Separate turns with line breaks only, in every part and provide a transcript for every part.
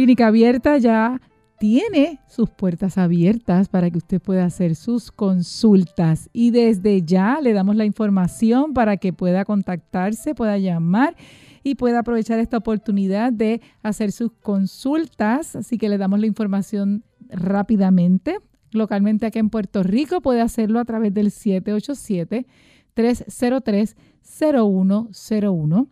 Clínica Abierta ya tiene sus puertas abiertas para que usted pueda hacer sus consultas y desde ya le damos la información para que pueda contactarse, pueda llamar y pueda aprovechar esta oportunidad de hacer sus consultas. Así que le damos la información rápidamente. Localmente aquí en Puerto Rico puede hacerlo a través del 787 303 0101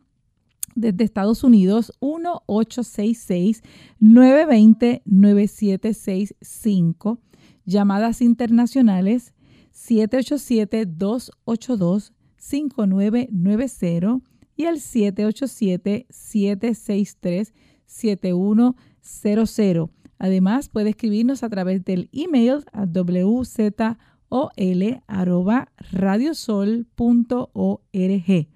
desde Estados Unidos 1-866-920-9765. Llamadas internacionales 787-282-5990 y el 787-763-7100. Además, puede escribirnos a través del email a wzol.radiosol.org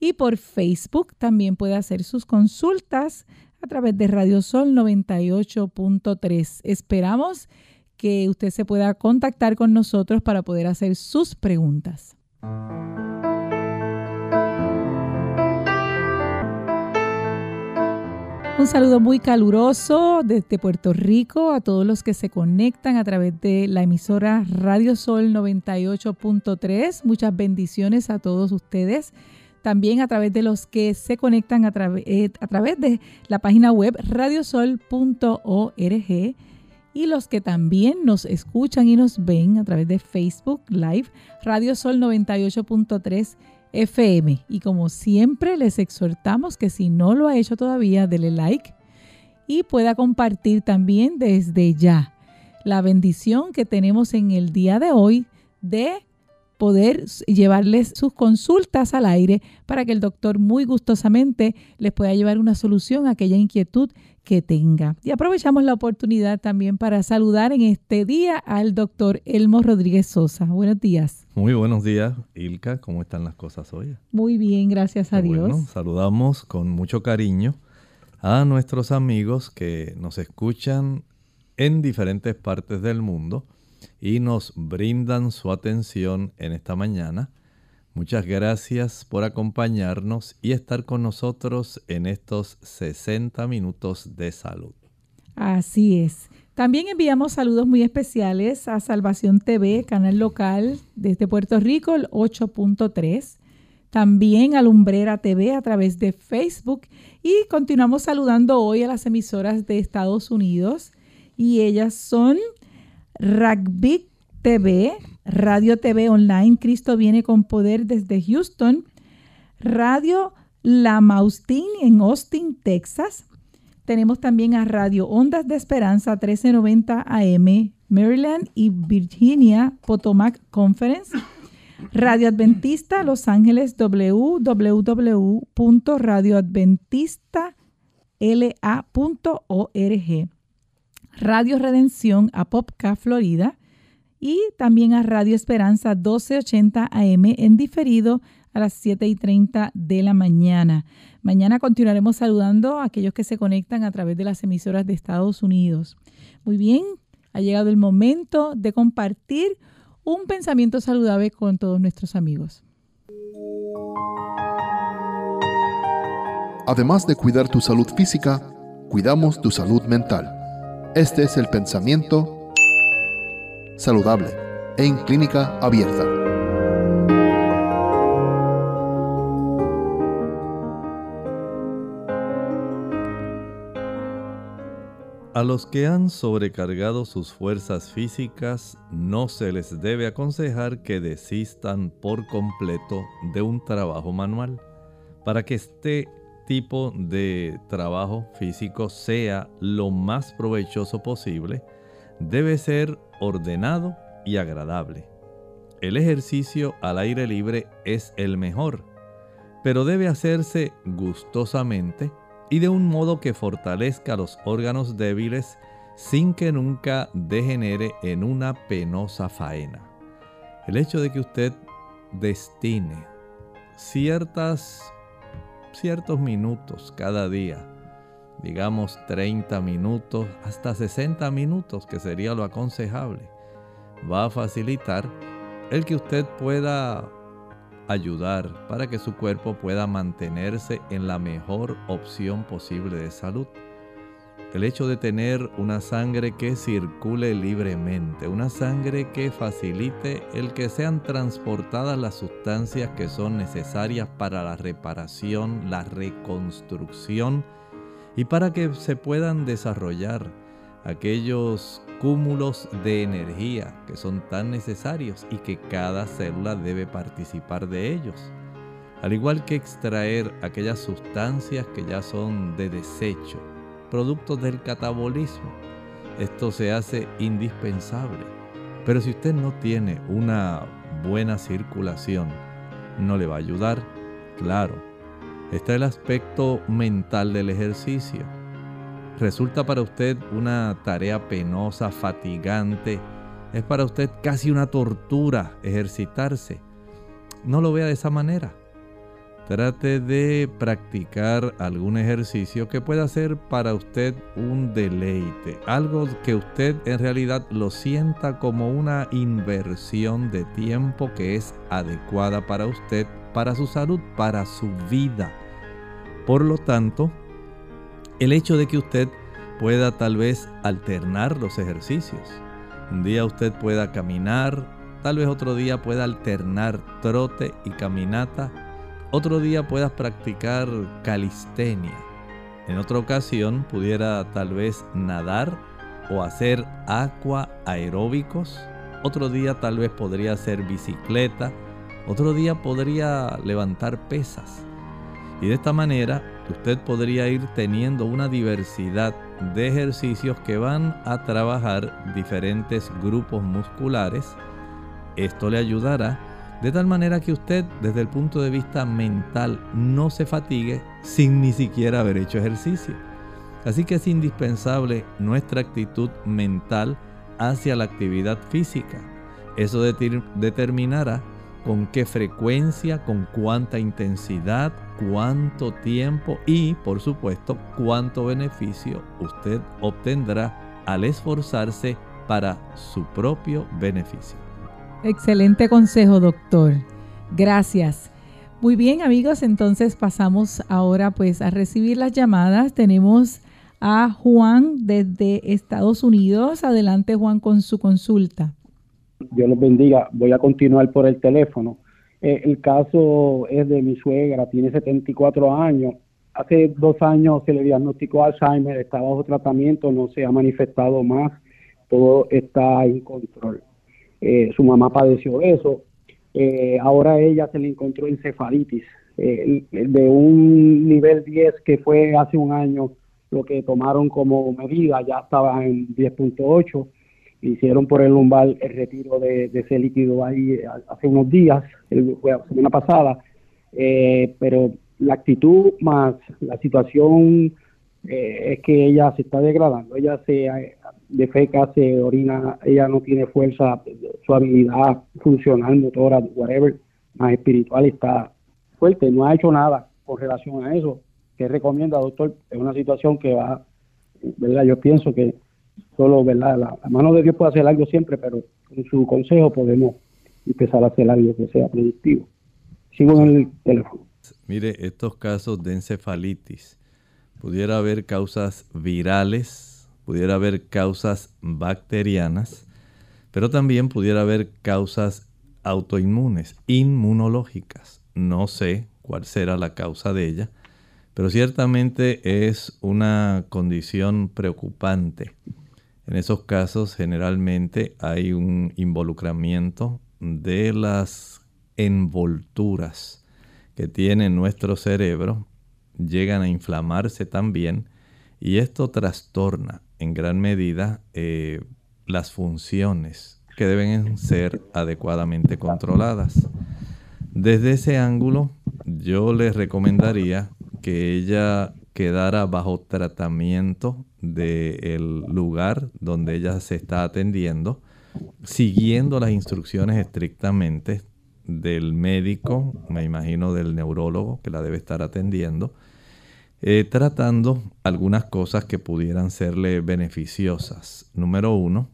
y por Facebook también puede hacer sus consultas a través de Radio Sol 98.3. Esperamos que usted se pueda contactar con nosotros para poder hacer sus preguntas. Un saludo muy caluroso desde Puerto Rico a todos los que se conectan a través de la emisora Radio Sol 98.3. Muchas bendiciones a todos ustedes también a través de los que se conectan a, eh, a través de la página web radiosol.org y los que también nos escuchan y nos ven a través de Facebook Live, Radiosol 98.3 FM. Y como siempre, les exhortamos que si no lo ha hecho todavía, dele like y pueda compartir también desde ya la bendición que tenemos en el día de hoy de poder llevarles sus consultas al aire para que el doctor muy gustosamente les pueda llevar una solución a aquella inquietud que tenga. Y aprovechamos la oportunidad también para saludar en este día al doctor Elmo Rodríguez Sosa. Buenos días.
Muy buenos días, Ilka. ¿Cómo están las cosas hoy?
Muy bien, gracias a Dios.
Bueno, saludamos con mucho cariño a nuestros amigos que nos escuchan en diferentes partes del mundo y nos brindan su atención en esta mañana. Muchas gracias por acompañarnos y estar con nosotros en estos 60 minutos de salud.
Así es. También enviamos saludos muy especiales a Salvación TV, canal local desde Puerto Rico, el 8.3. También a Lumbrera TV a través de Facebook. Y continuamos saludando hoy a las emisoras de Estados Unidos. Y ellas son Rugby TV, Radio TV Online, Cristo viene con poder desde Houston, Radio La Maustin en Austin, Texas. Tenemos también a Radio Ondas de Esperanza 1390 AM, Maryland y Virginia Potomac Conference. Radio Adventista Los Ángeles www.radioadventistal.a.org. Radio Redención a Popca, Florida, y también a Radio Esperanza 1280 AM en diferido a las 7 y 30 de la mañana. Mañana continuaremos saludando a aquellos que se conectan a través de las emisoras de Estados Unidos. Muy bien, ha llegado el momento de compartir un pensamiento saludable con todos nuestros amigos.
Además de cuidar tu salud física, cuidamos tu salud mental. Este es el pensamiento saludable en clínica abierta.
A los que han sobrecargado sus fuerzas físicas no se les debe aconsejar que desistan por completo de un trabajo manual para que esté tipo de trabajo físico sea lo más provechoso posible, debe ser ordenado y agradable. El ejercicio al aire libre es el mejor, pero debe hacerse gustosamente y de un modo que fortalezca los órganos débiles sin que nunca degenere en una penosa faena. El hecho de que usted destine ciertas, ciertos minutos cada día, digamos 30 minutos hasta 60 minutos, que sería lo aconsejable, va a facilitar el que usted pueda ayudar para que su cuerpo pueda mantenerse en la mejor opción posible de salud. El hecho de tener una sangre que circule libremente, una sangre que facilite el que sean transportadas las sustancias que son necesarias para la reparación, la reconstrucción y para que se puedan desarrollar aquellos cúmulos de energía que son tan necesarios y que cada célula debe participar de ellos. Al igual que extraer aquellas sustancias que ya son de desecho, productos del catabolismo. Esto se hace indispensable. Pero si usted no tiene una buena circulación, no le va a ayudar. Claro, está el aspecto mental del ejercicio resulta para usted una tarea penosa, fatigante, es para usted casi una tortura ejercitarse. No lo vea de esa manera. Trate de practicar algún ejercicio que pueda ser para usted un deleite, algo que usted en realidad lo sienta como una inversión de tiempo que es adecuada para usted, para su salud, para su vida. Por lo tanto, el hecho de que usted pueda tal vez alternar los ejercicios. Un día usted pueda caminar, tal vez otro día pueda alternar trote y caminata, otro día puedas practicar calistenia. En otra ocasión pudiera tal vez nadar o hacer aqua aeróbicos. Otro día tal vez podría hacer bicicleta. Otro día podría levantar pesas. Y de esta manera usted podría ir teniendo una diversidad de ejercicios que van a trabajar diferentes grupos musculares. Esto le ayudará de tal manera que usted desde el punto de vista mental no se fatigue sin ni siquiera haber hecho ejercicio. Así que es indispensable nuestra actitud mental hacia la actividad física. Eso determinará con qué frecuencia, con cuánta intensidad, cuánto tiempo y, por supuesto, cuánto beneficio usted obtendrá al esforzarse para su propio beneficio.
Excelente consejo, doctor. Gracias. Muy bien, amigos, entonces pasamos ahora pues a recibir las llamadas. Tenemos a Juan desde Estados Unidos. Adelante, Juan, con su consulta.
Dios los bendiga. Voy a continuar por el teléfono. Eh, el caso es de mi suegra, tiene 74 años. Hace dos años se le diagnosticó Alzheimer, está bajo tratamiento, no se ha manifestado más, todo está en control. Eh, su mamá padeció eso. Eh, ahora ella se le encontró encefalitis de un nivel 10 que fue hace un año, lo que tomaron como medida, ya estaba en 10.8 hicieron por el lumbar el retiro de, ese líquido ahí eh, hace unos días, el, la semana pasada, eh, pero la actitud más la situación eh, es que ella se está degradando, ella se defeca, se orina, ella no tiene fuerza, su habilidad funcional, motora, whatever, más espiritual está fuerte, no ha hecho nada con relación a eso. ¿Qué recomienda, doctor? Es una situación que va, ¿verdad? Yo pienso que solo, ¿verdad? La, mano de Dios puede hacer algo siempre, pero con su consejo podemos empezar a hacer algo que sea productivo. Sigo en el teléfono.
Mire, estos casos de encefalitis, pudiera haber causas virales, pudiera haber causas bacterianas, pero también pudiera haber causas autoinmunes, inmunológicas. No sé cuál será la causa de ella, pero ciertamente es una condición preocupante en esos casos generalmente hay un involucramiento de las envolturas que tiene nuestro cerebro, llegan a inflamarse también y esto trastorna en gran medida eh, las funciones que deben ser adecuadamente controladas. Desde ese ángulo, yo les recomendaría que ella quedara bajo tratamiento del lugar donde ella se está atendiendo, siguiendo las instrucciones estrictamente del médico, me imagino del neurólogo que la debe estar atendiendo, eh, tratando algunas cosas que pudieran serle beneficiosas. Número uno,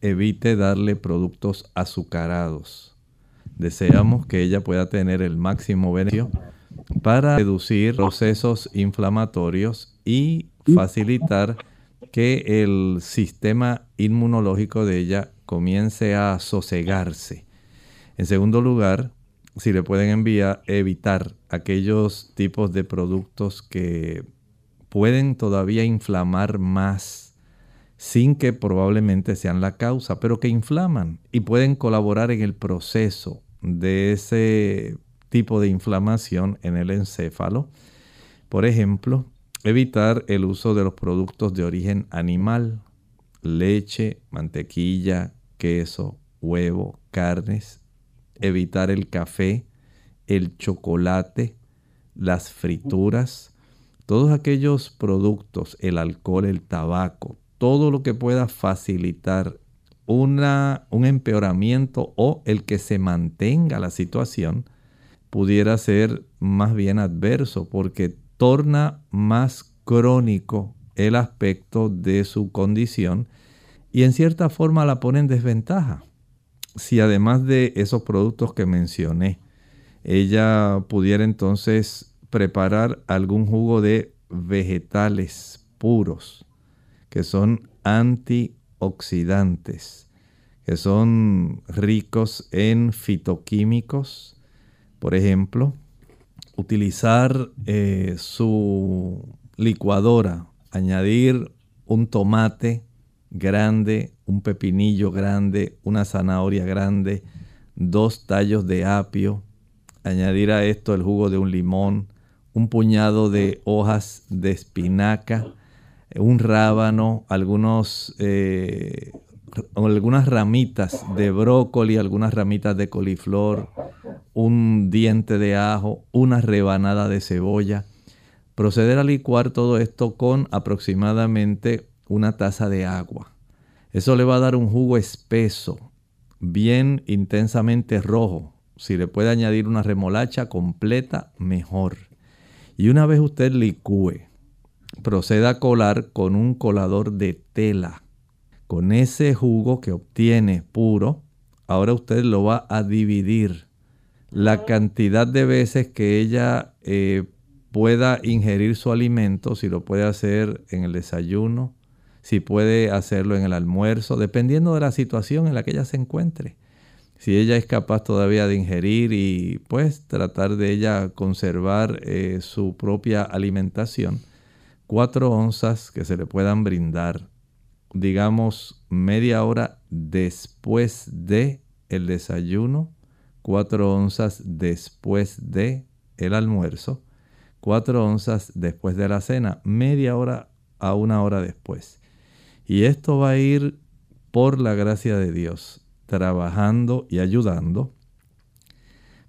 evite darle productos azucarados. Deseamos que ella pueda tener el máximo beneficio para reducir procesos inflamatorios y facilitar que el sistema inmunológico de ella comience a sosegarse. En segundo lugar, si le pueden enviar, evitar aquellos tipos de productos que pueden todavía inflamar más sin que probablemente sean la causa, pero que inflaman y pueden colaborar en el proceso de ese tipo de inflamación en el encéfalo. Por ejemplo, evitar el uso de los productos de origen animal, leche, mantequilla, queso, huevo, carnes, evitar el café, el chocolate, las frituras, todos aquellos productos, el alcohol, el tabaco, todo lo que pueda facilitar una, un empeoramiento o el que se mantenga la situación, pudiera ser más bien adverso porque torna más crónico el aspecto de su condición y en cierta forma la pone en desventaja. Si además de esos productos que mencioné, ella pudiera entonces preparar algún jugo de vegetales puros, que son antioxidantes, que son ricos en fitoquímicos, por ejemplo, utilizar eh, su licuadora, añadir un tomate grande, un pepinillo grande, una zanahoria grande, dos tallos de apio, añadir a esto el jugo de un limón, un puñado de hojas de espinaca, un rábano, algunos, eh, algunas ramitas de brócoli, algunas ramitas de coliflor, un diente de ajo, una rebanada de cebolla. Proceder a licuar todo esto con aproximadamente una taza de agua. Eso le va a dar un jugo espeso, bien intensamente rojo. Si le puede añadir una remolacha completa, mejor. Y una vez usted licúe, proceda a colar con un colador de tela. Con ese jugo que obtiene puro, ahora usted lo va a dividir la cantidad de veces que ella eh, pueda ingerir su alimento, si lo puede hacer en el desayuno, si puede hacerlo en el almuerzo, dependiendo de la situación en la que ella se encuentre. Si ella es capaz todavía de ingerir y pues tratar de ella conservar eh, su propia alimentación, cuatro onzas que se le puedan brindar, digamos media hora después de el desayuno, 4 onzas después de el almuerzo, 4 onzas después de la cena, media hora a una hora después. Y esto va a ir por la gracia de Dios, trabajando y ayudando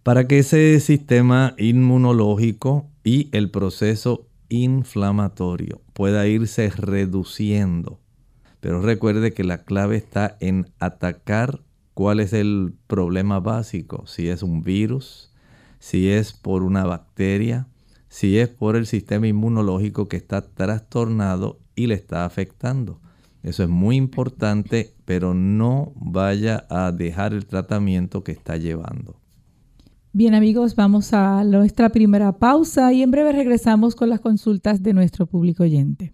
para que ese sistema inmunológico y el proceso inflamatorio pueda irse reduciendo. Pero recuerde que la clave está en atacar cuál es el problema básico, si es un virus, si es por una bacteria, si es por el sistema inmunológico que está trastornado y le está afectando. Eso es muy importante, pero no vaya a dejar el tratamiento que está llevando.
Bien amigos, vamos a nuestra primera pausa y en breve regresamos con las consultas de nuestro público oyente.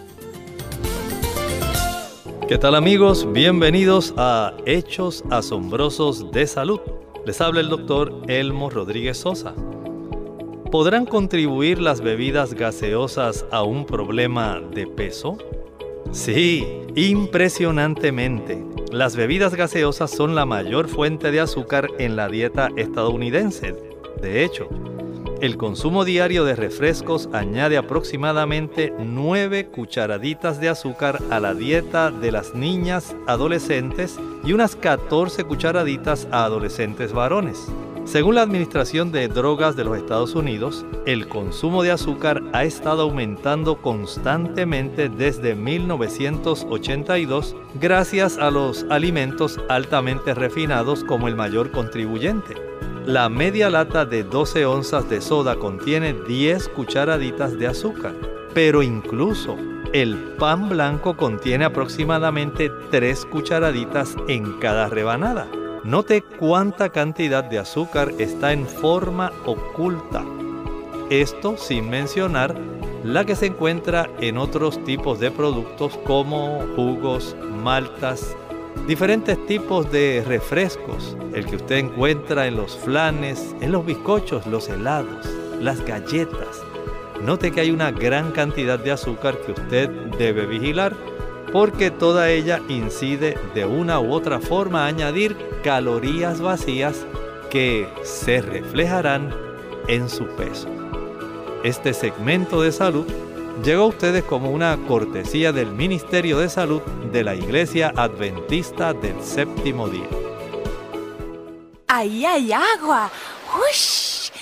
¿Qué tal amigos? Bienvenidos a Hechos Asombrosos de Salud. Les habla el doctor Elmo Rodríguez Sosa. ¿Podrán contribuir las bebidas gaseosas a un problema de peso? Sí, impresionantemente. Las bebidas gaseosas son la mayor fuente de azúcar en la dieta estadounidense. De hecho, el consumo diario de refrescos añade aproximadamente 9 cucharaditas de azúcar a la dieta de las niñas adolescentes y unas 14 cucharaditas a adolescentes varones. Según la Administración de Drogas de los Estados Unidos, el consumo de azúcar ha estado aumentando constantemente desde 1982 gracias a los alimentos altamente refinados como el mayor contribuyente. La media lata de 12 onzas de soda contiene 10 cucharaditas de azúcar, pero incluso el pan blanco contiene aproximadamente 3 cucharaditas en cada rebanada. Note cuánta cantidad de azúcar está en forma oculta. Esto sin mencionar la que se encuentra en otros tipos de productos como jugos, maltas, diferentes tipos de refrescos, el que usted encuentra en los flanes, en los bizcochos, los helados, las galletas. Note que hay una gran cantidad de azúcar que usted debe vigilar porque toda ella incide de una u otra forma a añadir calorías vacías que se reflejarán en su peso. Este segmento de salud llegó a ustedes como una cortesía del Ministerio de Salud de la Iglesia Adventista del Séptimo Día.
¡Ahí hay agua! ¡Ush!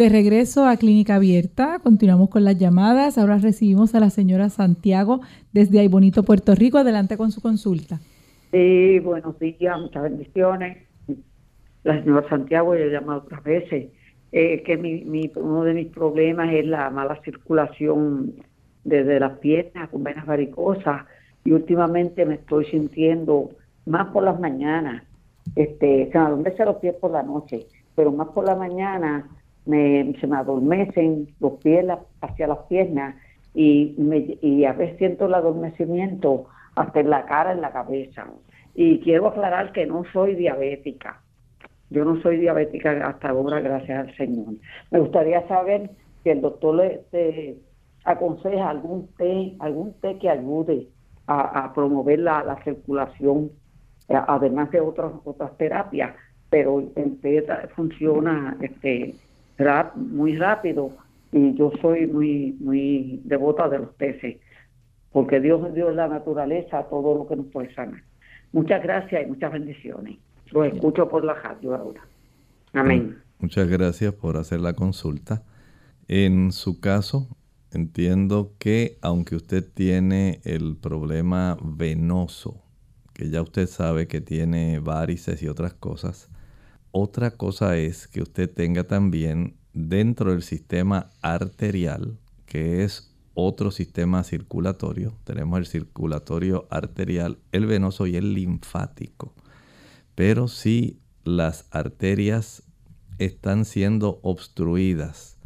De regreso a Clínica Abierta, continuamos con las llamadas. Ahora recibimos a la señora Santiago desde Ay Bonito, Puerto Rico. Adelante con su consulta.
Sí, buenos días, muchas bendiciones. La señora Santiago, ya he llamado otras veces. Eh, que mi, uno de mis problemas es la mala circulación desde las piernas con venas varicosas y últimamente me estoy sintiendo más por las mañanas, este, se me adormecen los pies por la noche, pero más por la mañana me, se me adormecen los pies hacia las piernas y, me, y a veces siento el adormecimiento hasta en la cara, en la cabeza. Y quiero aclarar que no soy diabética. Yo no soy diabética hasta ahora, gracias al Señor. Me gustaría saber si el doctor le aconseja algún té, algún té que ayude a, promover la, la, circulación, eh, además de otras otras terapias, pero el té funciona este muy rápido y yo soy muy muy devota de los peces porque Dios dio la naturaleza todo lo que nos puede sanar. Muchas gracias y muchas bendiciones. Lo escucho por la radio ahora. Amén.
Muchas gracias por hacer la consulta. En su caso, entiendo que aunque usted tiene el problema venoso, que ya usted sabe que tiene varices y otras cosas, otra cosa es que usted tenga también dentro del sistema arterial, que es otro sistema circulatorio, tenemos el circulatorio arterial, el venoso y el linfático. Pero si las arterias están siendo obstruidas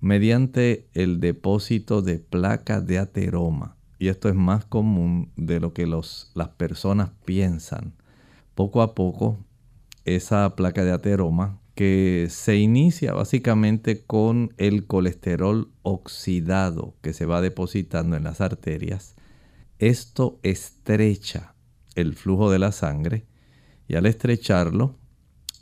mediante el depósito de placa de ateroma, y esto es más común de lo que las personas piensan, poco a poco esa placa de ateroma que se inicia básicamente con el colesterol oxidado que se va depositando en las arterias. Esto estrecha el flujo de la sangre y al estrecharlo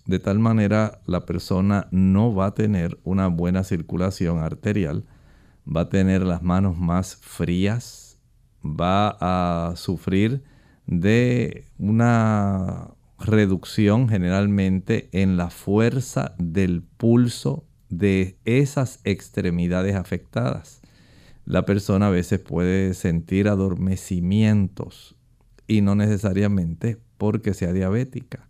De tal manera la persona no va a tener una buena circulación arterial, va a tener las manos más frías, va a sufrir de una reducción generalmente en la fuerza del pulso de esas extremidades afectadas. La persona a veces puede sentir adormecimientos y no necesariamente porque sea diabética.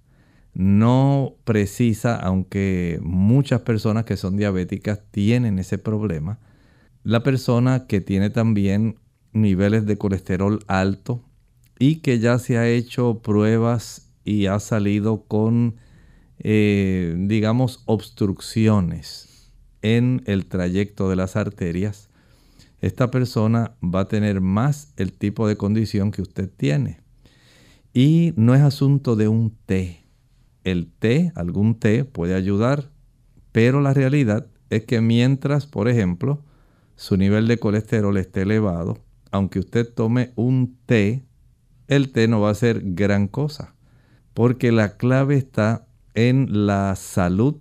No precisa, aunque muchas personas que son diabéticas tienen ese problema, la persona que tiene también niveles de colesterol alto y que ya se ha hecho pruebas y ha salido con, eh, digamos, obstrucciones en el trayecto de las arterias, esta persona va a tener más el tipo de condición que usted tiene. Y no es asunto de un té. El té, algún té puede ayudar, pero la realidad es que mientras, por ejemplo, su nivel de colesterol esté elevado, aunque usted tome un té, el té no va a ser gran cosa, porque la clave está en la salud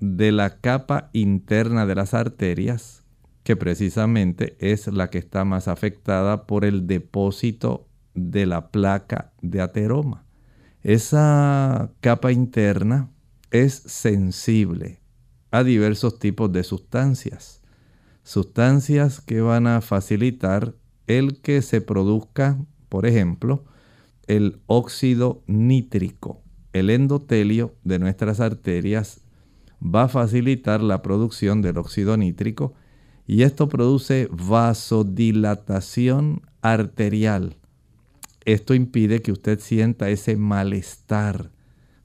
de la capa interna de las arterias, que precisamente es la que está más afectada por el depósito de la placa de ateroma. Esa capa interna es sensible a diversos tipos de sustancias. Sustancias que van a facilitar el que se produzca, por ejemplo, el óxido nítrico. El endotelio de nuestras arterias va a facilitar la producción del óxido nítrico y esto produce vasodilatación arterial esto impide que usted sienta ese malestar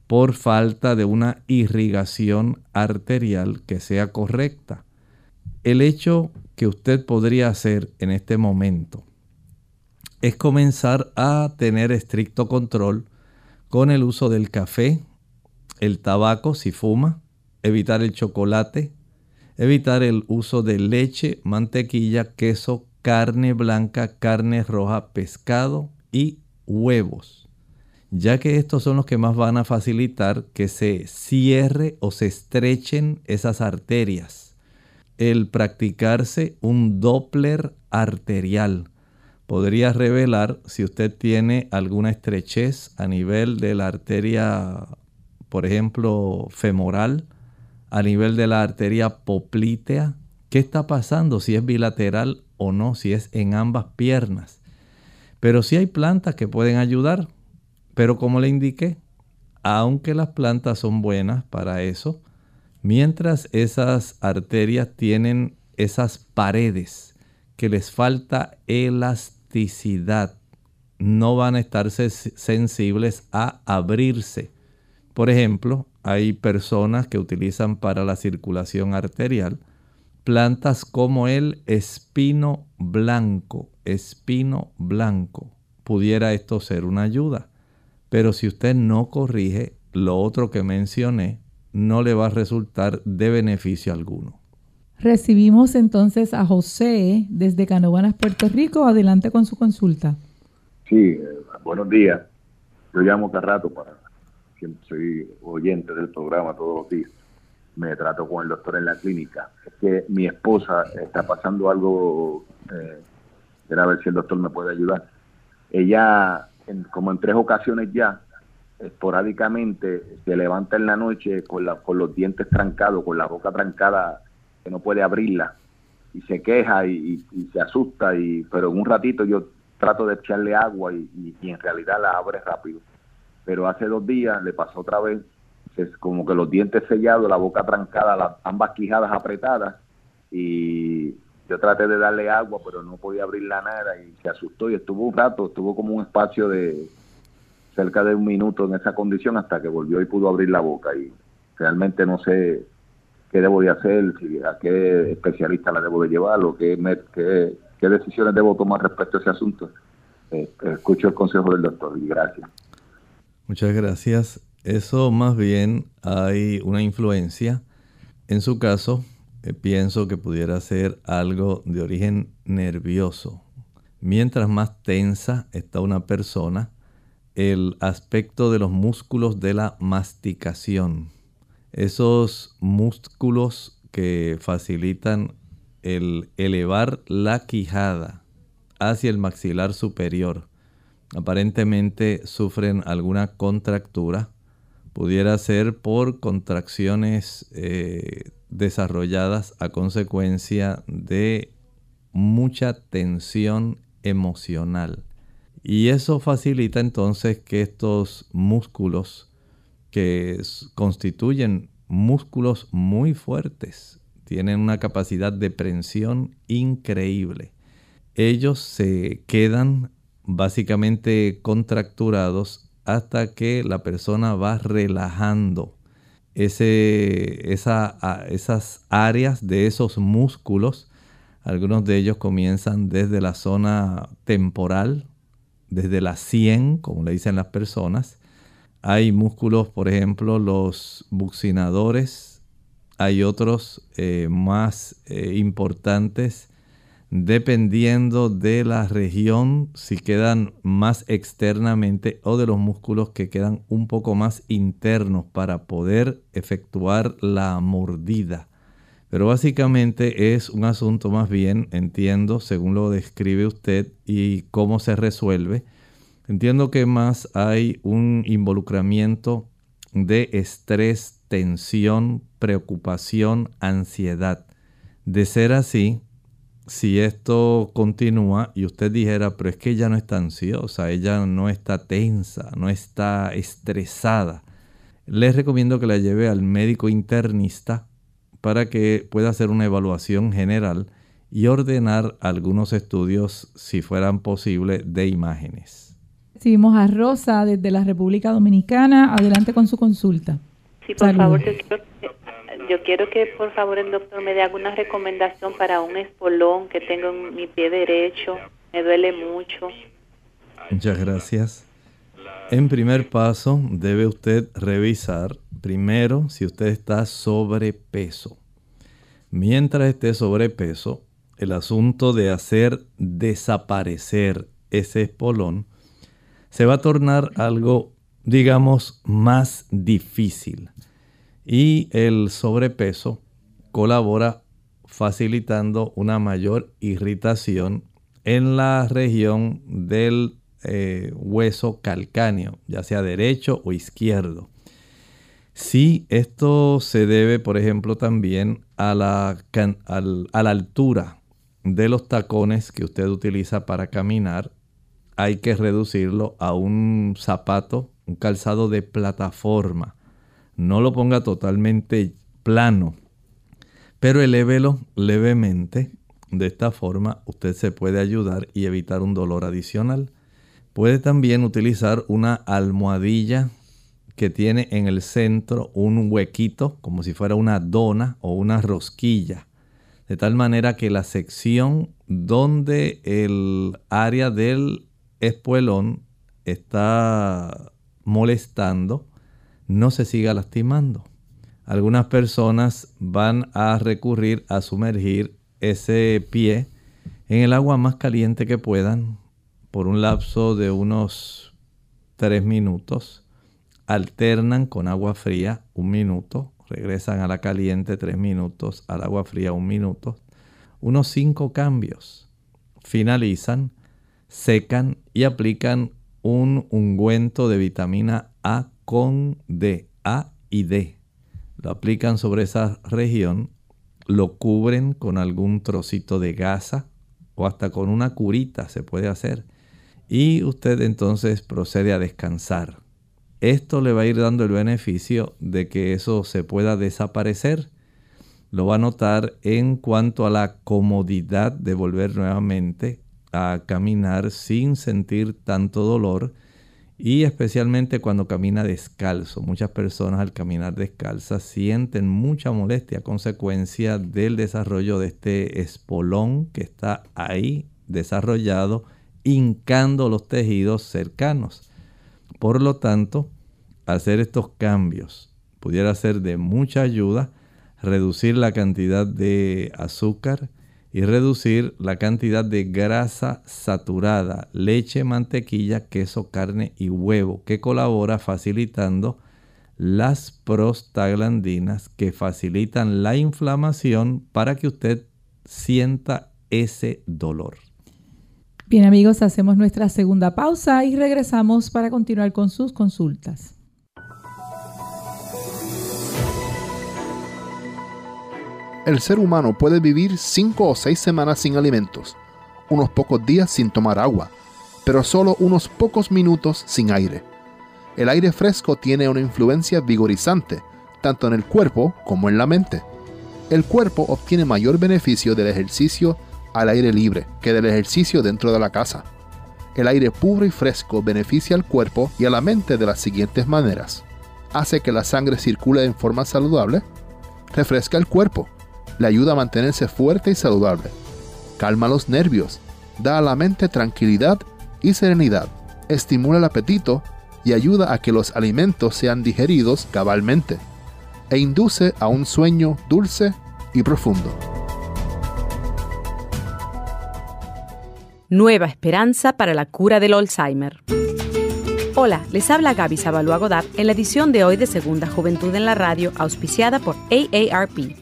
por falta de una irrigación arterial que sea correcta. El hecho que usted podría hacer en este momento es comenzar a tener estricto control con el uso del café, el tabaco si fuma, evitar el chocolate, evitar el uso de leche, mantequilla, queso, carne blanca, carne roja, pescado y huevos, ya que estos son los que más van a facilitar que se cierre o se estrechen esas arterias. El practicarse un Doppler arterial podría revelar si usted tiene alguna estrechez a nivel de la arteria, por ejemplo, femoral, a nivel de la arteria poplítea, qué está pasando, si es bilateral o no, si es en ambas piernas. Pero sí hay plantas que pueden ayudar. Pero como le indiqué, aunque las plantas son buenas para eso, mientras esas arterias tienen esas paredes que les falta elasticidad, no van a estar sensibles a abrirse. Por ejemplo, hay personas que utilizan para la circulación arterial plantas como el espino blanco, espino blanco. Pudiera esto ser una ayuda. Pero si usted no corrige lo otro que mencioné, no le va a resultar de beneficio alguno.
Recibimos entonces a José desde Canovanas, Puerto Rico. Adelante con su consulta.
Sí, eh, buenos días. Yo llamo cada rato para, soy oyente del programa todos los días me trato con el doctor en la clínica. Es que mi esposa está pasando algo, eh, a ver si el doctor me puede ayudar. Ella, como en tres ocasiones ya, esporádicamente se levanta en la noche con, la, con los dientes trancados, con la boca trancada, que no puede abrirla, y se queja y, se asusta, y pero en un ratito yo trato de echarle agua y, y en realidad la abre rápido. Pero hace dos días le pasó otra vez como que los dientes sellados, la boca trancada, las, ambas quijadas apretadas y yo traté de darle agua pero no podía abrir la nada y se asustó y estuvo un rato, estuvo como un espacio de cerca de un minuto en esa condición hasta que volvió y pudo abrir la boca y realmente no sé qué debo de hacer, a qué especialista la debo de llevar o qué, qué, qué decisiones debo tomar respecto a ese asunto. Eh, escucho el consejo del doctor y gracias.
Muchas gracias. Eso más bien hay una influencia. En su caso, eh, pienso que pudiera ser algo de origen nervioso. Mientras más tensa está una persona, el aspecto de los músculos de la masticación esos músculos que facilitan el elevar la quijada hacia el maxilar superior. Aparentemente sufren alguna contractura. Pudiera ser por contracciones eh, desarrolladas a consecuencia de mucha tensión emocional. Y eso facilita entonces que estos músculos que constituyen músculos muy fuertes, tienen una capacidad de prensión increíble. Ellos se quedan básicamente contracturados hasta que la persona va relajando ese, esas áreas de esos músculos. Algunos de ellos comienzan desde la zona temporal, desde la sien, como le dicen las personas. Hay músculos, por ejemplo, los buccinadores. Hay otros eh, más eh, importantes dependiendo de la región, si quedan más externamente o de los músculos que quedan un poco más internos para poder efectuar la mordida. Pero básicamente es un asunto más bien, entiendo, según lo describe usted y cómo se resuelve. Entiendo que más hay un involucramiento de estrés, tensión, preocupación, ansiedad. De ser así, si esto continúa y usted dijera, pero es que ella no está ansiosa, ella no está tensa, no está estresada, les recomiendo que la lleve al médico internista para que pueda hacer una evaluación general y ordenar algunos estudios, si fueran posible, de imágenes.
Seguimos a Rosa desde la República Dominicana. Adelante con su consulta.
Sí, por favor, yo quiero que por favor el doctor me dé alguna recomendación para un espolón que tengo en mi pie derecho. Me duele mucho.
Muchas gracias. En primer paso, debe usted revisar primero si usted está sobrepeso. Mientras esté sobrepeso, el asunto de hacer desaparecer ese espolón se va a tornar algo, digamos, más difícil y el sobrepeso colabora facilitando una mayor irritación en la región del eh, hueso calcáneo, ya sea derecho o izquierdo. Si esto se debe, por ejemplo, también a la altura de los tacones que usted utiliza para caminar, hay que reducirlo a un zapato, un calzado de plataforma no lo ponga totalmente plano, pero elévelo levemente. De esta forma usted se puede ayudar y evitar un dolor adicional. Puede también utilizar una almohadilla que tiene en el centro un huequito como si fuera una dona o una rosquilla. De tal manera que la sección donde el área del espuelón está molestando no se siga lastimando. Algunas personas van a recurrir a sumergir ese pie en el agua más caliente que puedan por un lapso de unos 3 minutos. Alternan con agua fría un minuto, regresan a la caliente 3 minutos, al agua fría un minuto. Unos 5 cambios. Finalizan, secan y aplican un ungüento de vitamina A con D, A y D. Lo aplican sobre esa región, lo cubren con algún trocito de gasa o hasta con una curita se puede hacer. Y usted entonces procede a descansar. Esto le va a ir dando el beneficio de que eso se pueda desaparecer. Lo va a notar en cuanto a la comodidad de volver nuevamente a caminar sin sentir tanto dolor y especialmente cuando camina descalzo. Muchas personas al caminar descalzas sienten mucha molestia a consecuencia del desarrollo de este espolón que está ahí desarrollado, hincando los tejidos cercanos. Por lo tanto, hacer estos cambios pudiera ser de mucha ayuda, reducir la cantidad de azúcar, y reducir la cantidad de grasa saturada, leche, mantequilla, queso, carne y huevo, que colabora facilitando las prostaglandinas que facilitan la inflamación para que usted sienta ese dolor.
Bien amigos, hacemos nuestra segunda pausa y regresamos para continuar con sus consultas.
El ser humano puede vivir cinco o seis semanas sin alimentos, unos pocos días sin tomar agua, pero solo unos pocos minutos sin aire. El aire fresco tiene una influencia vigorizante, tanto en el cuerpo como en la mente. El cuerpo obtiene mayor beneficio del ejercicio al aire libre que del ejercicio dentro de la casa. El aire puro y fresco beneficia al cuerpo y a la mente de las siguientes maneras. Hace que la sangre circule en forma saludable, refresca el cuerpo, le ayuda a mantenerse fuerte y saludable, calma los nervios, da a la mente tranquilidad y serenidad, estimula el apetito y ayuda a que los alimentos sean digeridos cabalmente, e induce a un sueño dulce y profundo.
Nueva esperanza para la cura del Alzheimer. Hola, les habla Gaby Sabalua Godard en la edición de hoy de Segunda Juventud en la Radio, auspiciada por AARP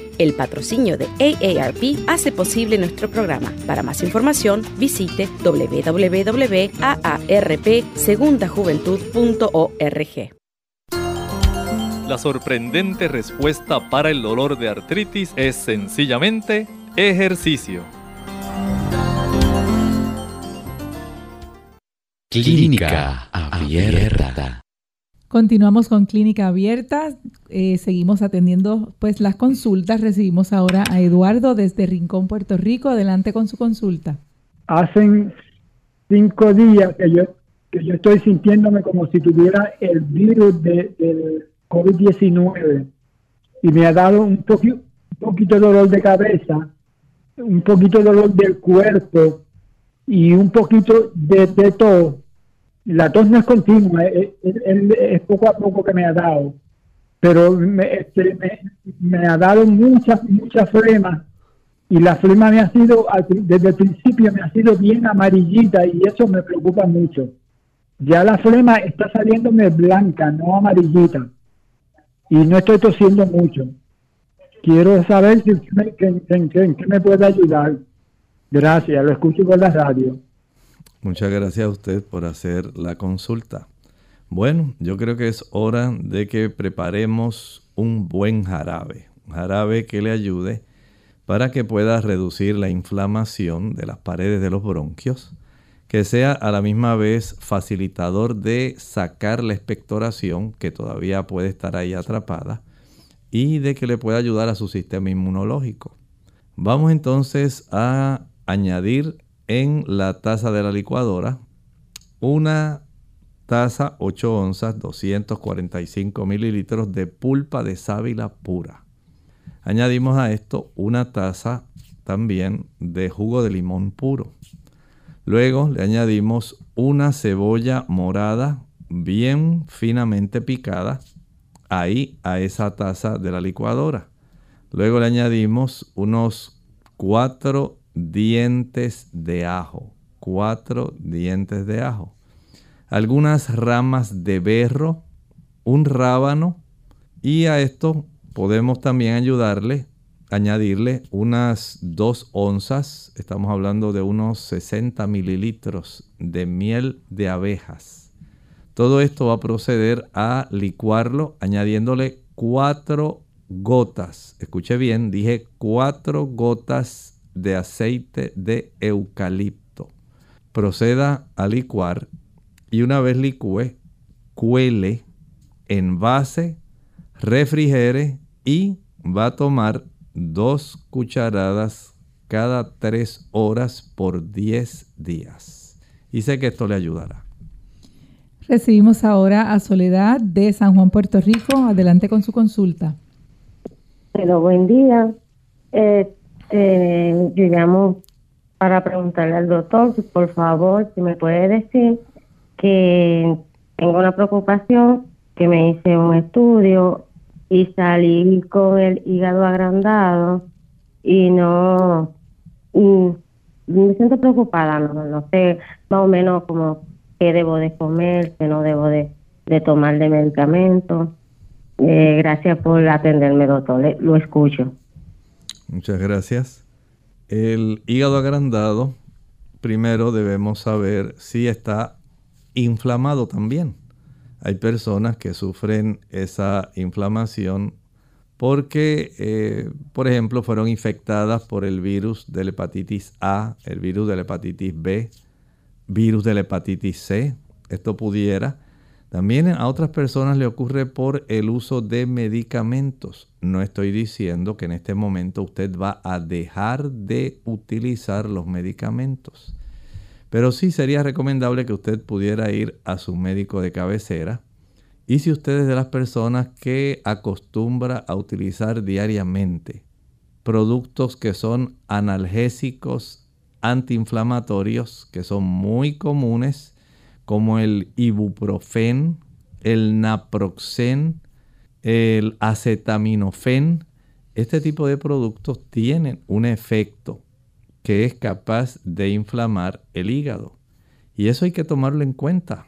El patrocinio de AARP hace posible nuestro programa. Para más información, visite www.aarpsegundajuventud.org.
La sorprendente respuesta para el dolor de artritis es sencillamente ejercicio.
Clínica Abierta.
Continuamos con Clínica Abierta. Eh, seguimos atendiendo pues las consultas. Recibimos ahora a Eduardo desde Rincón, Puerto Rico. Adelante con su consulta.
Hacen cinco días que yo, que yo estoy sintiéndome como si tuviera el virus de, del COVID-19 y me ha dado un, un poquito de dolor de cabeza, un poquito de dolor del cuerpo y un poquito de, de todo la tos no es continua, es, poco a poco que me ha dado, pero este, me, ha dado muchas, muchas flemas y la flema me ha sido, desde el principio me ha sido bien amarillita y eso me preocupa mucho. Ya la flema está saliéndome blanca, no amarillita, y no estoy tosiendo mucho. Quiero saber si me, en qué me puede ayudar. Gracias, lo escucho por la radio.
Muchas gracias a usted por hacer la consulta. Bueno, yo creo que es hora de que preparemos un buen jarabe, un jarabe que le ayude para que pueda reducir la inflamación de las paredes de los bronquios, que sea a la misma vez facilitador de sacar la expectoración que todavía puede estar ahí atrapada y de que le pueda ayudar a su sistema inmunológico. Vamos entonces a añadir en la taza de la licuadora una taza 8 onzas 245 mililitros de pulpa de sábila pura. Añadimos a esto una taza también de jugo de limón puro. Luego le añadimos una cebolla morada bien finamente picada ahí a esa taza de la licuadora. Luego le añadimos unos 4 dientes de ajo, cuatro dientes de ajo, algunas ramas de berro, un rábano y a esto podemos también ayudarle añadirle unas 2 onzas, estamos hablando de unos 60 mililitros de miel de abejas. Todo esto va a proceder a licuarlo añadiéndole 4 gotas, escuche bien, dije 4 gotas de aceite de eucalipto. Proceda a licuar y una vez licúe, cuele, envase, refrigere y va a tomar dos cucharadas cada tres horas por 10 días. Y sé que esto le ayudará.
Recibimos ahora a Soledad de San Juan, Puerto Rico. Adelante con su consulta.
Pero buen día. Eh, eh, yo llamo para preguntarle al doctor, si por favor, si me puede decir que tengo una preocupación, que me hice un estudio y salí con el hígado agrandado y no me siento preocupada, no, sé más o menos como qué debo de comer, qué no debo de, tomar de medicamentos. Eh, gracias por atenderme, doctor. lo escucho.
Muchas gracias. El hígado agrandado, primero debemos saber si está inflamado también. Hay personas que sufren esa inflamación porque, eh, por ejemplo, fueron infectadas por el virus de la hepatitis A, el virus de la hepatitis B, virus de la hepatitis C. Esto pudiera. También a otras personas le ocurre por el uso de medicamentos. No estoy diciendo que en este momento usted va a dejar de utilizar los medicamentos. Pero sí sería recomendable que usted pudiera ir a su médico de cabecera. Y si usted es de las personas que acostumbra a utilizar diariamente productos que son analgésicos, antiinflamatorios, que son muy comunes, como el ibuprofen, el naproxen, el acetaminofén, este tipo de productos tienen un efecto que es capaz de inflamar el hígado. Y eso hay que tomarlo en cuenta.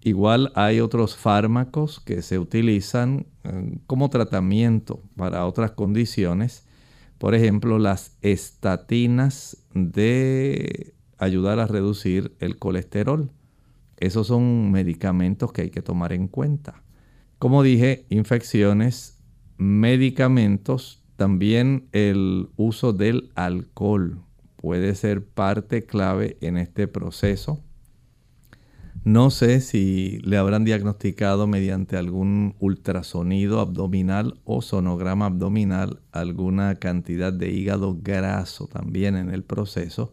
Igual hay otros fármacos que se utilizan eh, como tratamiento para otras condiciones. Por ejemplo, las estatinas de ayudar a reducir el colesterol. Esos son medicamentos que hay que tomar en cuenta. Como dije, infecciones, medicamentos, también el uso del alcohol puede ser parte clave en este proceso. No sé si le habrán diagnosticado mediante algún ultrasonido abdominal o sonograma abdominal alguna cantidad de hígado graso también en el proceso.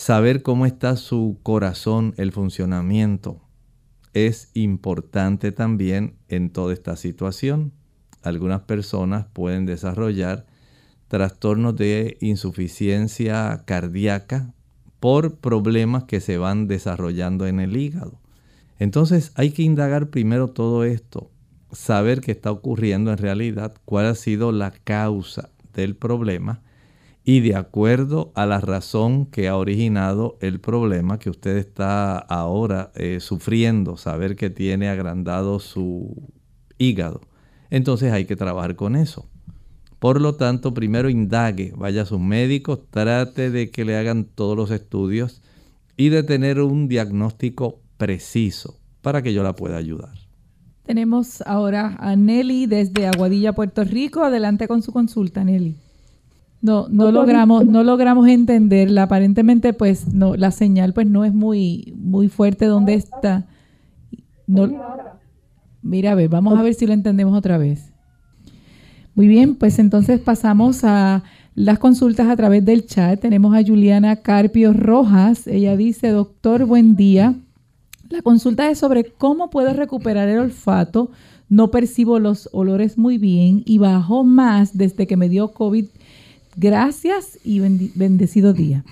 Saber cómo está su corazón, el funcionamiento, es importante también en toda esta situación. Algunas personas pueden desarrollar trastornos de insuficiencia cardíaca por problemas que se van desarrollando en el hígado. Entonces hay que indagar primero todo esto, saber qué está ocurriendo en realidad, cuál ha sido la causa del problema y de acuerdo a la razón que ha originado el problema que usted está ahora eh, sufriendo, saber que tiene agrandado su hígado. Entonces hay que trabajar con eso. Por lo tanto, primero indague, vaya a sus médicos, trate de que le hagan todos los estudios y de tener un diagnóstico preciso para que yo la pueda ayudar.
Tenemos ahora a Nelly desde Aguadilla, Puerto Rico. Adelante con su consulta, Nelly. No, no logramos, no logramos entenderla. Aparentemente, pues, no, la señal, pues, no es muy, muy fuerte donde está. No, mira, a ver, vamos a ver si lo entendemos otra vez. Muy bien, pues entonces pasamos a las consultas a través del chat. Tenemos a Juliana Carpio Rojas. Ella dice, doctor, buen día. La consulta es sobre cómo puedo recuperar el olfato. No percibo los olores muy bien y bajo más desde que me dio COVID. Gracias y bendecido día.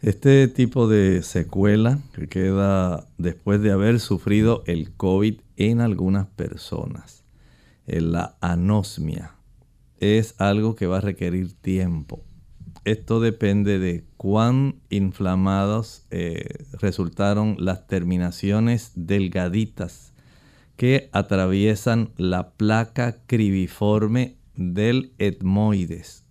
Este tipo de secuela que queda después de haber sufrido el COVID en algunas personas, en la anosmia, es algo que va a requerir tiempo. Esto depende de cuán inflamados eh, resultaron las terminaciones delgaditas que atraviesan la placa cribiforme del etmoides.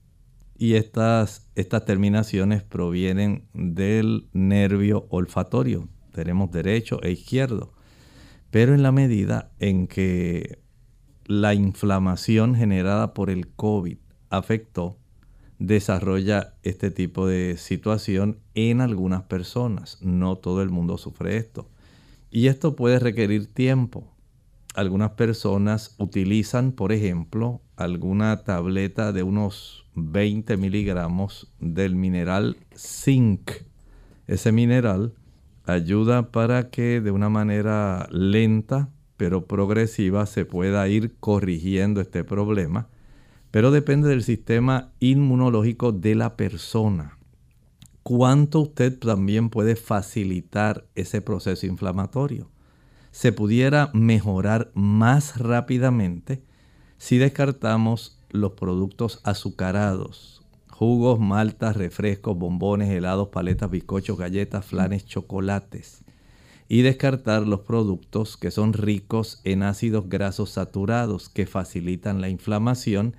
Y estas, estas terminaciones provienen del nervio olfatorio. Tenemos derecho e izquierdo. Pero en la medida en que la inflamación generada por el COVID afectó, desarrolla este tipo de situación en algunas personas. No todo el mundo sufre esto. Y esto puede requerir tiempo. Algunas personas utilizan, por ejemplo, alguna tableta de unos 20 miligramos del mineral zinc. Ese mineral ayuda para que de una manera lenta pero progresiva se pueda ir corrigiendo este problema, pero depende del sistema inmunológico de la persona. ¿Cuánto usted también puede facilitar ese proceso inflamatorio? Se pudiera mejorar más rápidamente si descartamos los productos azucarados, jugos, maltas, refrescos, bombones, helados, paletas, bizcochos, galletas, flanes, chocolates. Y descartar los productos que son ricos en ácidos grasos saturados que facilitan la inflamación.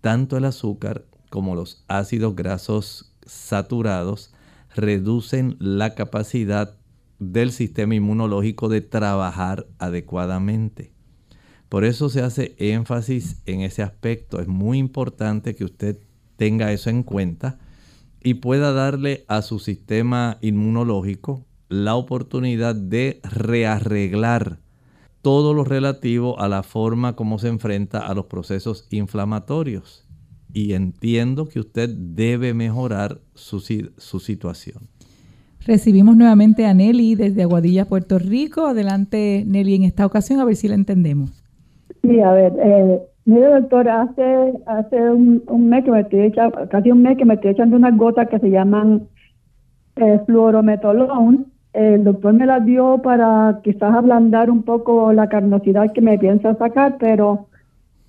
Tanto el azúcar como los ácidos grasos saturados reducen la capacidad del sistema inmunológico de trabajar adecuadamente. Por eso se hace énfasis en ese aspecto. Es muy importante que usted tenga eso en cuenta y pueda darle a su sistema inmunológico la oportunidad de rearreglar todo lo relativo a la forma como se enfrenta a los procesos inflamatorios. Y entiendo que usted debe mejorar su, su situación.
Recibimos nuevamente a Nelly desde Aguadilla, Puerto Rico. Adelante, Nelly, en esta ocasión, a ver si la entendemos.
Sí, a ver, eh, mire doctor, hace, hace un, mes que me estoy echando, casi un mes que me estoy echando unas gotas que se llaman eh, fluorometolón. El doctor me las dio para quizás ablandar un poco la carnosidad que me piensa sacar, pero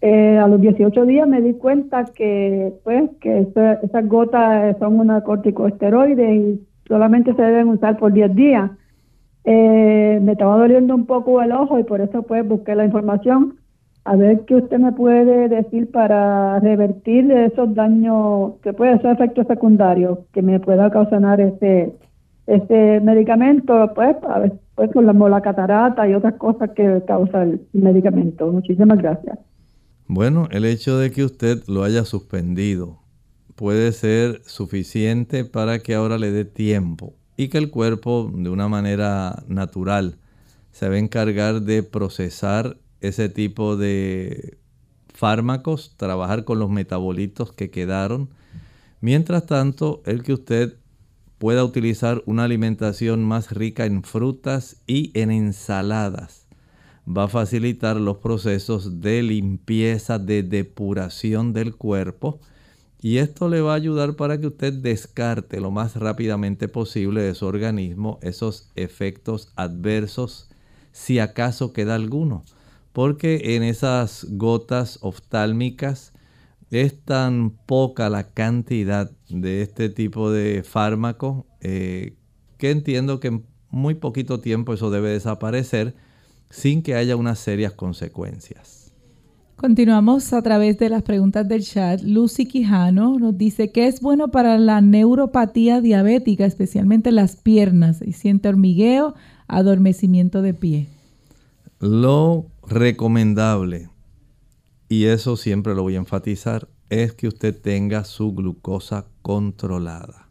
eh, a los 18 días me di cuenta que pues que esas gotas son una corticosteroide y solamente se deben usar por 10 días. Eh, me estaba doliendo un poco el ojo y por eso pues busqué la información a ver qué usted me puede decir para revertir esos daños que puede ser efectos secundarios que me pueda causar este este medicamento, pues, pues con la, mola catarata y otras cosas que causa el medicamento. Muchísimas gracias.
Bueno, el hecho de que usted lo haya suspendido puede ser suficiente para que ahora le dé tiempo y que el cuerpo de una manera natural se va a encargar de procesar ese tipo de fármacos, trabajar con los metabolitos que quedaron. Mientras tanto, el que usted pueda utilizar una alimentación más rica en frutas y en ensaladas va a facilitar los procesos de limpieza, de depuración del cuerpo. Y esto le va a ayudar para que usted descarte lo más rápidamente posible de su organismo esos efectos adversos, si acaso queda alguno porque en esas gotas oftálmicas es tan poca la cantidad de este tipo de fármaco eh, que entiendo que en muy poquito tiempo eso debe desaparecer sin que haya unas serias consecuencias.
Continuamos a través de las preguntas del chat. Lucy Quijano nos dice que es bueno para la neuropatía diabética, especialmente las piernas, y siente hormigueo, adormecimiento de pie.
Lo recomendable, y eso siempre lo voy a enfatizar, es que usted tenga su glucosa controlada.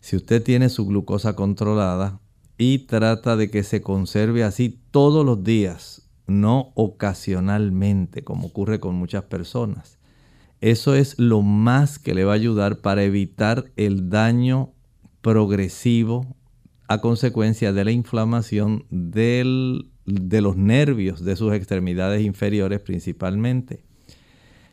Si usted tiene su glucosa controlada y trata de que se conserve así todos los días, no ocasionalmente, como ocurre con muchas personas, eso es lo más que le va a ayudar para evitar el daño progresivo a consecuencia de la inflamación del de los nervios de sus extremidades inferiores principalmente.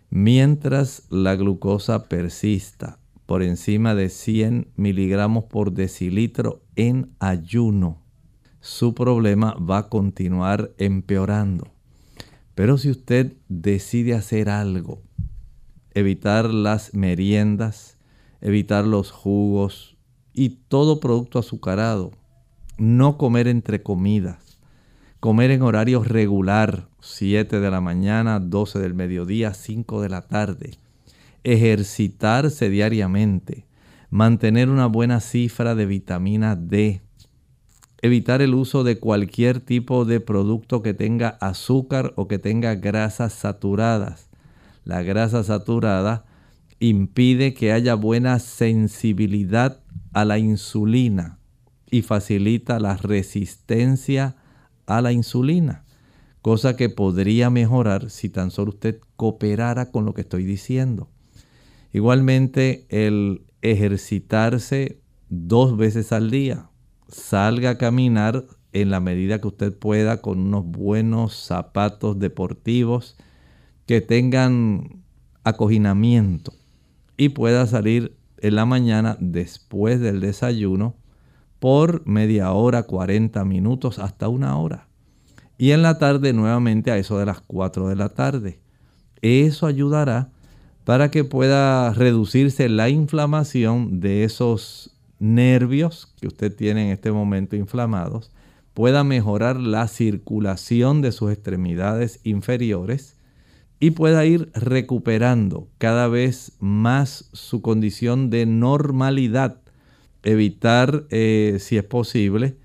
Mientras la glucosa persista por encima de 100 miligramos por decilitro en ayuno, su problema va a continuar empeorando. Pero si usted decide hacer algo, evitar las meriendas, evitar los jugos y todo producto azucarado, no comer entre comidas, Comer en horario regular, 7 de la mañana, 12 del mediodía, 5 de la tarde. ejercitarse diariamente, mantener una buena cifra de vitamina D, evitar el uso de cualquier tipo de producto que tenga azúcar o que tenga grasas saturadas. La grasa saturada impide que haya buena sensibilidad a la insulina y facilita la resistencia a la insulina, cosa que podría mejorar si tan solo usted cooperara con lo que estoy diciendo. Igualmente el ejercitarse dos veces al día, salga a caminar en la medida que usted pueda con unos buenos zapatos deportivos que tengan acoginamiento y pueda salir en la mañana después del desayuno por media hora, 40 minutos, hasta una hora. Y en la tarde nuevamente a eso de las 4 de la tarde. Eso ayudará para que pueda reducirse la inflamación de esos nervios que usted tiene en este momento inflamados, pueda mejorar la circulación de sus extremidades inferiores y pueda ir recuperando cada vez más su condición de normalidad. Evitar, eh, si es posible,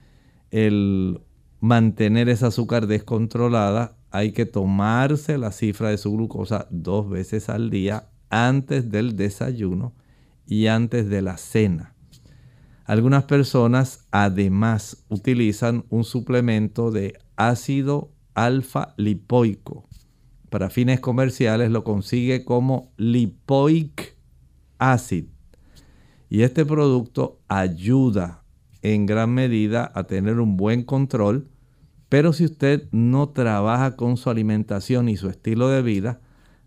el mantener esa azúcar descontrolada. Hay que tomarse la cifra de su glucosa dos veces al día antes del desayuno y antes de la cena. Algunas personas además utilizan un suplemento de ácido alfa lipoico para fines comerciales lo consigue como lipoic acid. Y este producto ayuda en gran medida a tener un buen control, pero si usted no trabaja con su alimentación y su estilo de vida,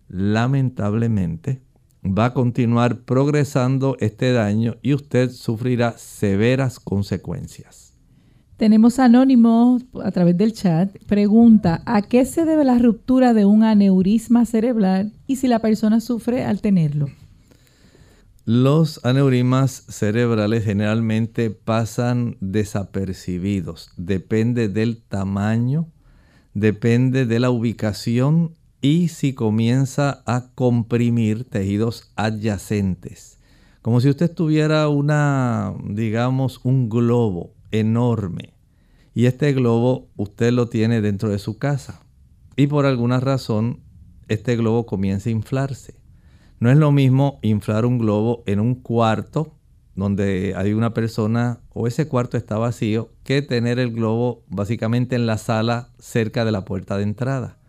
lamentablemente va a continuar progresando este daño y usted sufrirá severas consecuencias.
Tenemos Anónimo a través del chat. Pregunta, ¿a qué se debe la ruptura de un aneurisma cerebral y si la persona sufre al tenerlo?
Los aneurismas cerebrales generalmente pasan desapercibidos. Depende del tamaño, depende de la ubicación y si comienza a comprimir tejidos adyacentes. Como si usted tuviera una, digamos, un globo enorme. Y este globo usted lo tiene dentro de su casa. Y por alguna razón este globo comienza a inflarse. No es lo mismo inflar un globo en un cuarto donde hay una persona o ese cuarto está vacío que tener el globo básicamente en la sala cerca de la puerta de entrada.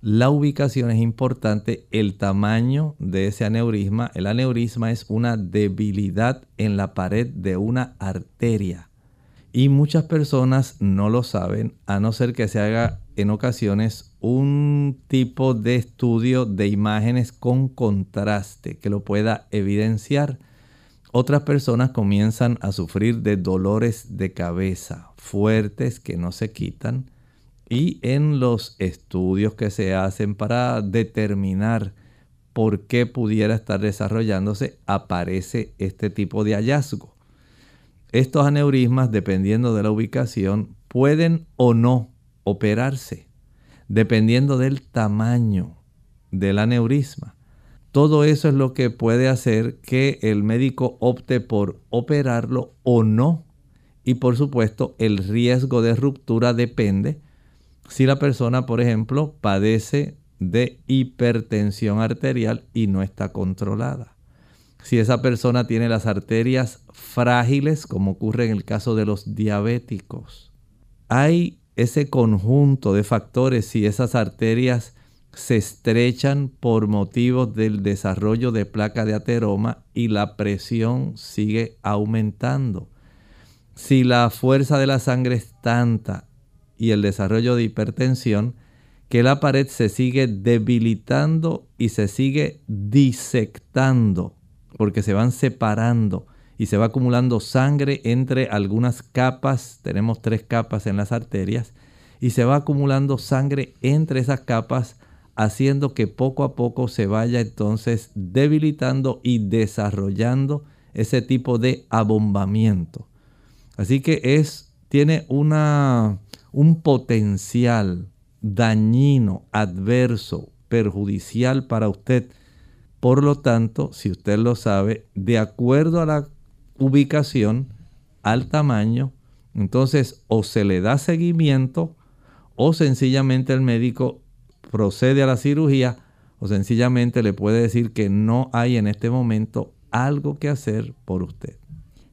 La ubicación es importante, el tamaño de ese aneurisma. El aneurisma es una debilidad en la pared de una arteria. Y muchas personas no lo saben, a no ser que se haga en ocasiones un tipo de estudio de imágenes con contraste que lo pueda evidenciar. Otras personas comienzan a sufrir de dolores de cabeza fuertes que no se quitan. Y en los estudios que se hacen para determinar por qué pudiera estar desarrollándose, aparece este tipo de hallazgo. Estos aneurismas, dependiendo de la ubicación, pueden o no operarse, dependiendo del tamaño del aneurisma. Todo eso es lo que puede hacer que el médico opte por operarlo o no. Y por supuesto, el riesgo de ruptura depende si la persona, por ejemplo, padece de hipertensión arterial y no está controlada si esa persona tiene las arterias frágiles, como ocurre en el caso de los diabéticos. Hay ese conjunto de factores si esas arterias se estrechan por motivos del desarrollo de placa de ateroma y la presión sigue aumentando. Si la fuerza de la sangre es tanta y el desarrollo de hipertensión, que la pared se sigue debilitando y se sigue disectando porque se van separando y se va acumulando sangre entre algunas capas, tenemos tres capas en las arterias, y se va acumulando sangre entre esas capas, haciendo que poco a poco se vaya entonces debilitando y desarrollando ese tipo de abombamiento. Así que es, tiene una, un potencial dañino, adverso, perjudicial para usted Por lo tanto, si usted lo sabe, de acuerdo a la ubicación, al tamaño, entonces o se le da seguimiento o sencillamente el médico procede a la cirugía o sencillamente le puede decir que no hay en este momento algo que hacer por usted.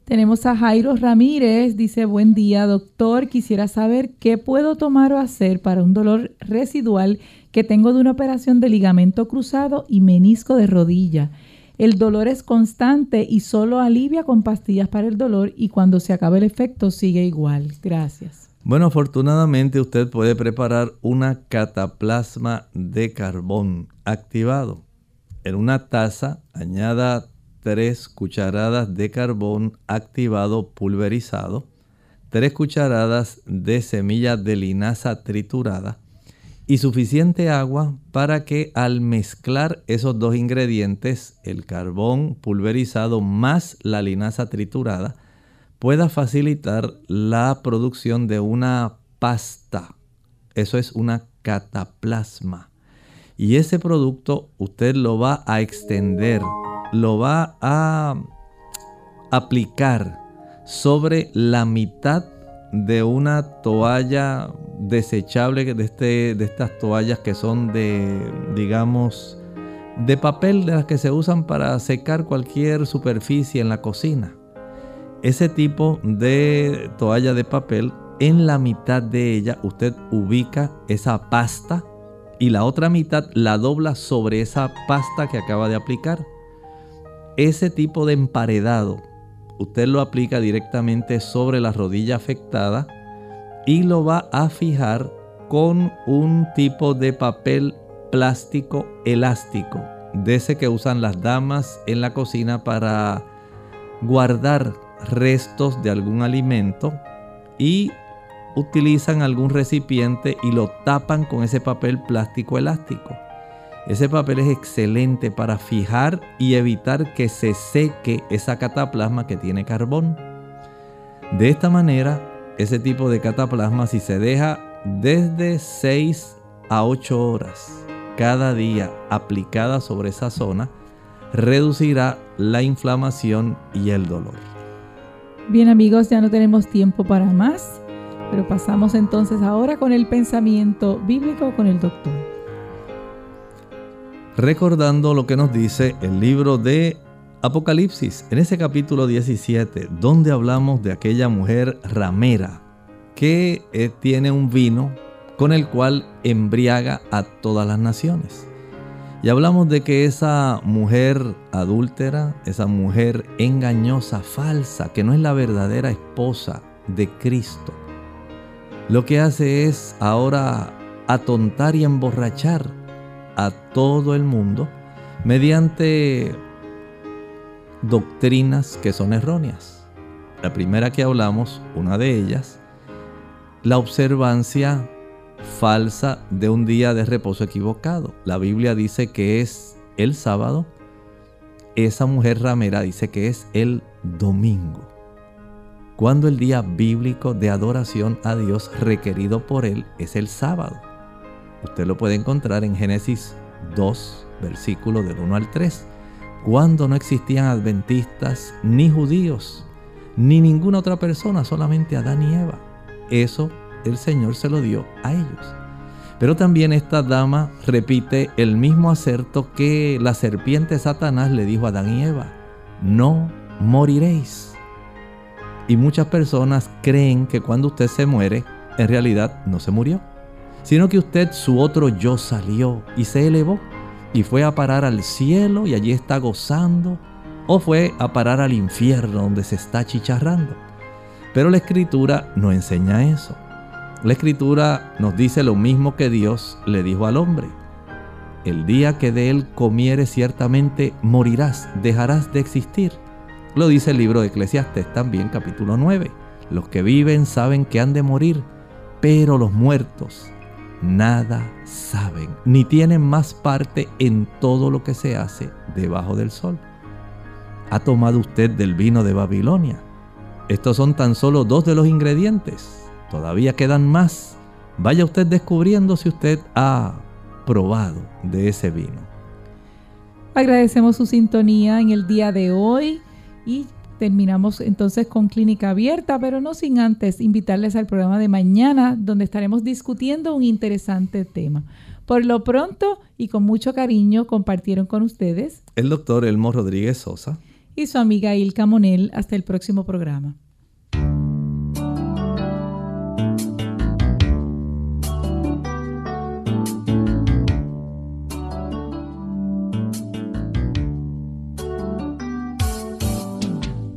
Tenemos a Jairo Ramírez, dice, buen día doctor, quisiera saber qué puedo tomar o hacer para un dolor residual que tengo de una operación de ligamento cruzado y menisco de rodilla. El dolor es constante y solo alivia con pastillas para el dolor y cuando se acaba el efecto sigue igual. Gracias.
Bueno, afortunadamente usted puede preparar una cataplasma de carbón activado. En una taza añada 3 cucharadas de carbón activado pulverizado, 3 cucharadas de semilla de linaza triturada y suficiente agua para que al mezclar esos dos ingredientes, el carbón pulverizado más la linaza triturada, pueda facilitar la producción de una pasta. Eso es una cataplasma. Y ese producto usted lo va a extender lo va a aplicar sobre la mitad de una toalla desechable de, este, de estas toallas que son de, digamos, de papel de las que se usan para secar cualquier superficie en la cocina. Ese tipo de toalla de papel, en la mitad de ella usted ubica esa pasta y la otra mitad la dobla sobre esa pasta que acaba de aplicar ese tipo de emparedado usted lo aplica directamente sobre la rodilla afectada y lo va a fijar con un tipo de papel plástico elástico, de ese que usan las damas en la cocina para guardar restos de algún alimento y utilizan algún recipiente y lo tapan con ese papel plástico elástico. Ese papel es excelente para fijar y evitar que se seque esa cataplasma que tiene carbón. De esta manera, ese tipo de cataplasma, si se deja desde 6 a 8 horas cada día aplicada sobre esa zona, reducirá la inflamación y el dolor.
Bien amigos, ya no tenemos tiempo para más, pero pasamos entonces ahora con el pensamiento bíblico con el doctor
recordando lo que nos dice el libro de Apocalipsis, en ese capítulo 17, donde hablamos de aquella mujer ramera que eh, tiene un vino con el cual embriaga a todas las naciones. Y hablamos de que esa mujer adúltera, esa mujer engañosa, falsa, que no es la verdadera esposa de Cristo, lo que hace es ahora atontar y emborrachar a todo el mundo mediante doctrinas que son erróneas. La primera que hablamos, una de ellas, la observancia falsa de un día de reposo equivocado. La Biblia dice que es el sábado, esa mujer ramera dice que es el domingo, cuando el día bíblico de adoración a Dios requerido por él es el sábado. Usted lo puede encontrar en Génesis 2, versículo del 1 al 3, cuando no existían adventistas ni judíos, ni ninguna otra persona, solamente Adán y Eva. Eso el Señor se lo dio a ellos. Pero también esta dama repite el mismo acerto que la serpiente Satanás le dijo a Adán y Eva, no moriréis. Y muchas personas creen que cuando usted se muere, en realidad no se murió sino que usted su otro yo salió y se elevó y fue a parar al cielo y allí está gozando, o fue a parar al infierno donde se está chicharrando. Pero la escritura no enseña eso. La escritura nos dice lo mismo que Dios le dijo al hombre. El día que de él comieres ciertamente morirás, dejarás de existir. Lo dice el libro de Eclesiastes también capítulo 9. Los que viven saben que han de morir, pero los muertos nada saben, ni tienen más parte en todo lo que se hace debajo del sol. ¿Ha tomado usted del vino de Babilonia? Estos son tan solo dos de los ingredientes. Todavía quedan más. Vaya usted descubriendo si usted ha probado de ese vino.
Agradecemos su sintonía en el día de hoy y terminamos entonces con clínica abierta, pero no sin antes invitarles al programa de mañana donde estaremos discutiendo un interesante tema. Por lo pronto y con mucho cariño compartieron con ustedes
el doctor Elmo Rodríguez Sosa
y su amiga Ilka Monel. Hasta el próximo programa.